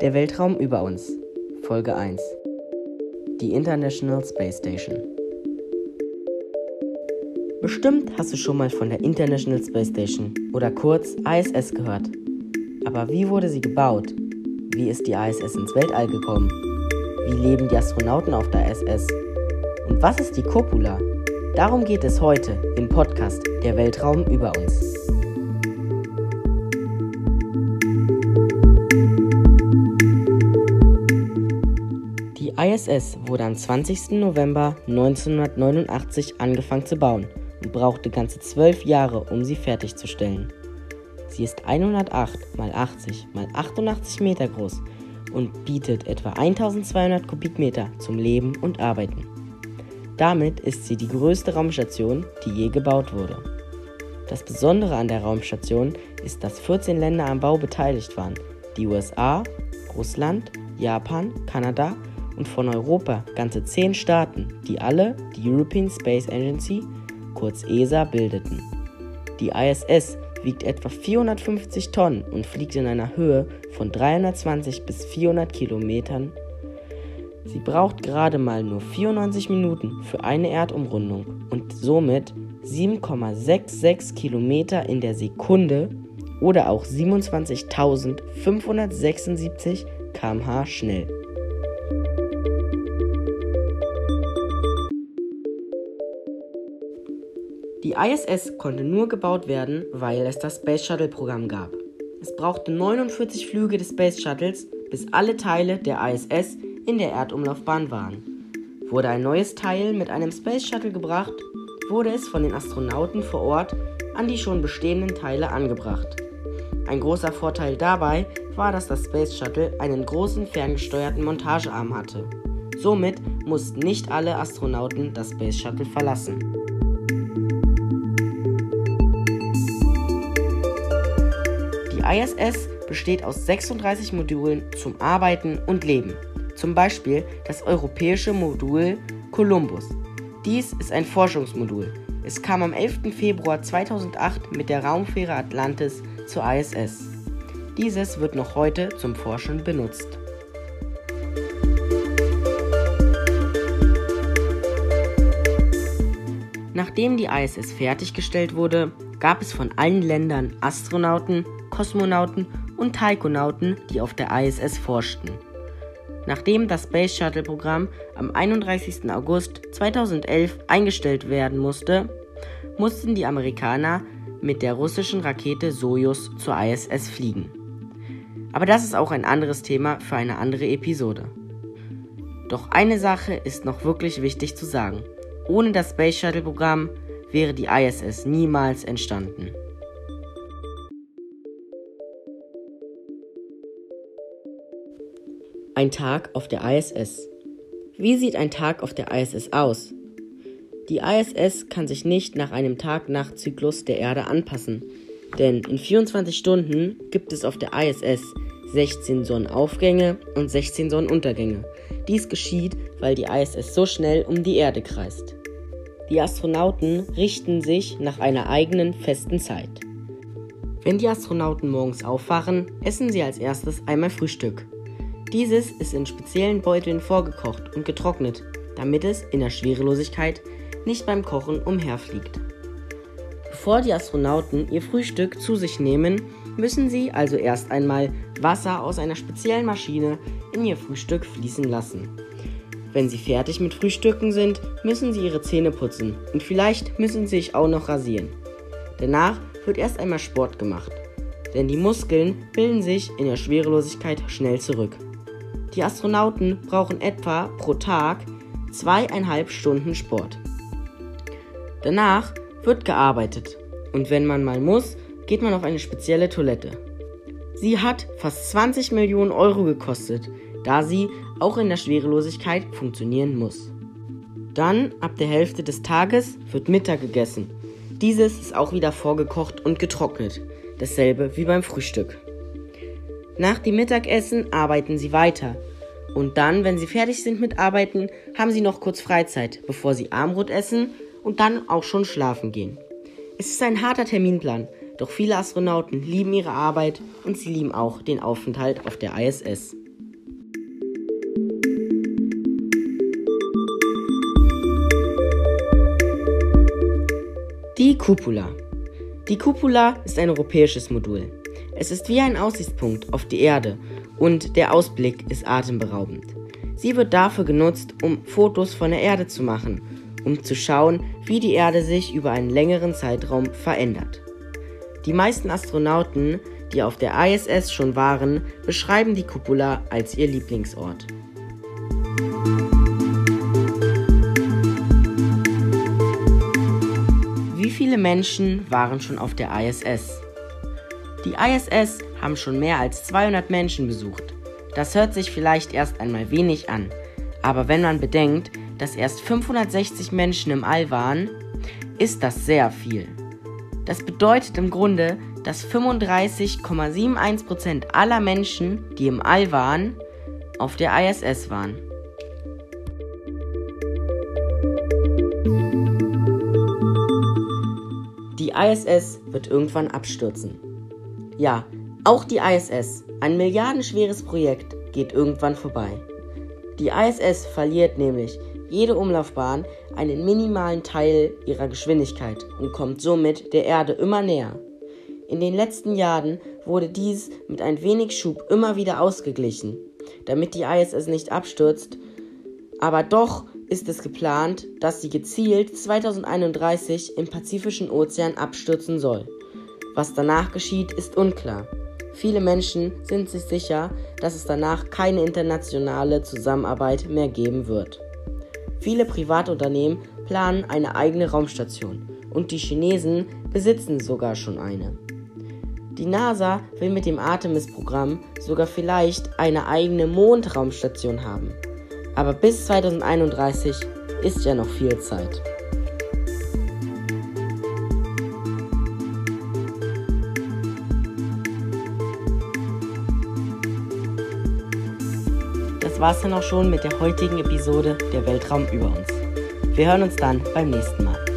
Der Weltraum über uns. Folge 1. Die International Space Station. Bestimmt hast du schon mal von der International Space Station oder kurz ISS gehört. Aber wie wurde sie gebaut? Wie ist die ISS ins Weltall gekommen? Wie leben die Astronauten auf der ISS? Und was ist die Copula? Darum geht es heute im Podcast Der Weltraum über uns. ISS wurde am 20. November 1989 angefangen zu bauen und brauchte ganze zwölf Jahre, um sie fertigzustellen. Sie ist 108 x 80 x 88 Meter groß und bietet etwa 1200 Kubikmeter zum Leben und Arbeiten. Damit ist sie die größte Raumstation, die je gebaut wurde. Das Besondere an der Raumstation ist, dass 14 Länder am Bau beteiligt waren. Die USA, Russland, Japan, Kanada und von Europa ganze 10 Staaten, die alle die European Space Agency, kurz ESA, bildeten. Die ISS wiegt etwa 450 Tonnen und fliegt in einer Höhe von 320 bis 400 Kilometern Sie braucht gerade mal nur 94 Minuten für eine Erdumrundung und somit 7,66 Kilometer in der Sekunde oder auch 27.576 km/h schnell. ISS konnte nur gebaut werden, weil es das Space Shuttle Programm gab. Es brauchte 49 Flüge des Space Shuttles, bis alle Teile der ISS in der Erdumlaufbahn waren. Wurde ein neues Teil mit einem Space Shuttle gebracht, wurde es von den Astronauten vor Ort an die schon bestehenden Teile angebracht. Ein großer Vorteil dabei war, dass das Space Shuttle einen großen ferngesteuerten Montagearm hatte. Somit mussten nicht alle Astronauten das Space Shuttle verlassen. ISS besteht aus 36 Modulen zum Arbeiten und Leben zum Beispiel das europäische Modul Columbus. Dies ist ein Forschungsmodul. Es kam am 11. Februar 2008 mit der Raumfähre Atlantis zur ISS. Dieses wird noch heute zum Forschen benutzt. Nachdem die ISS fertiggestellt wurde, gab es von allen Ländern Astronauten, Kosmonauten und Taikonauten, die auf der ISS forschten. Nachdem das Space Shuttle Programm am 31. August 2011 eingestellt werden musste, mussten die Amerikaner mit der russischen Rakete Soyuz zur ISS fliegen. Aber das ist auch ein anderes Thema für eine andere Episode. Doch eine Sache ist noch wirklich wichtig zu sagen. Ohne das Space Shuttle Programm wäre die ISS niemals entstanden. Ein Tag auf der ISS. Wie sieht ein Tag auf der ISS aus? Die ISS kann sich nicht nach einem Tag-Nacht-Zyklus der Erde anpassen, denn in 24 Stunden gibt es auf der ISS 16 Sonnenaufgänge und 16 Sonnenuntergänge. Dies geschieht, weil die ISS so schnell um die Erde kreist. Die Astronauten richten sich nach einer eigenen festen Zeit. Wenn die Astronauten morgens aufwachen, essen sie als erstes einmal Frühstück. Dieses ist in speziellen Beuteln vorgekocht und getrocknet, damit es in der Schwerelosigkeit nicht beim Kochen umherfliegt. Bevor die Astronauten ihr Frühstück zu sich nehmen, müssen sie also erst einmal Wasser aus einer speziellen Maschine in ihr Frühstück fließen lassen. Wenn sie fertig mit Frühstücken sind, müssen sie ihre Zähne putzen und vielleicht müssen sie sich auch noch rasieren. Danach wird erst einmal Sport gemacht, denn die Muskeln bilden sich in der Schwerelosigkeit schnell zurück. Die Astronauten brauchen etwa pro Tag zweieinhalb Stunden Sport. Danach wird gearbeitet und wenn man mal muss, geht man auf eine spezielle Toilette. Sie hat fast 20 Millionen Euro gekostet, da sie auch in der Schwerelosigkeit funktionieren muss. Dann, ab der Hälfte des Tages, wird Mittag gegessen. Dieses ist auch wieder vorgekocht und getrocknet. Dasselbe wie beim Frühstück. Nach dem Mittagessen arbeiten sie weiter. Und dann, wenn sie fertig sind mit Arbeiten, haben sie noch kurz Freizeit, bevor sie Armbrot essen und dann auch schon schlafen gehen. Es ist ein harter Terminplan, doch viele Astronauten lieben ihre Arbeit und sie lieben auch den Aufenthalt auf der ISS. Die Cupola. Die Cupola ist ein europäisches Modul. Es ist wie ein Aussichtspunkt auf die Erde und der Ausblick ist atemberaubend. Sie wird dafür genutzt, um Fotos von der Erde zu machen, um zu schauen, wie die Erde sich über einen längeren Zeitraum verändert. Die meisten Astronauten, die auf der ISS schon waren, beschreiben die Cupola als ihr Lieblingsort. Wie viele Menschen waren schon auf der ISS? Die ISS haben schon mehr als 200 Menschen besucht. Das hört sich vielleicht erst einmal wenig an, aber wenn man bedenkt, dass erst 560 Menschen im All waren, ist das sehr viel. Das bedeutet im Grunde, dass 35,71% aller Menschen, die im All waren, auf der ISS waren. Die ISS wird irgendwann abstürzen. Ja, auch die ISS, ein milliardenschweres Projekt, geht irgendwann vorbei. Die ISS verliert nämlich jede Umlaufbahn einen minimalen Teil ihrer Geschwindigkeit und kommt somit der Erde immer näher. In den letzten Jahren wurde dies mit ein wenig Schub immer wieder ausgeglichen, damit die ISS nicht abstürzt, aber doch ist es geplant, dass sie gezielt 2031 im Pazifischen Ozean abstürzen soll. Was danach geschieht, ist unklar. Viele Menschen sind sich sicher, dass es danach keine internationale Zusammenarbeit mehr geben wird. Viele Privatunternehmen planen eine eigene Raumstation und die Chinesen besitzen sogar schon eine. Die NASA will mit dem Artemis-Programm sogar vielleicht eine eigene Mondraumstation haben. Aber bis 2031 ist ja noch viel Zeit. Das war's dann auch schon mit der heutigen Episode der Weltraum über uns. Wir hören uns dann beim nächsten Mal.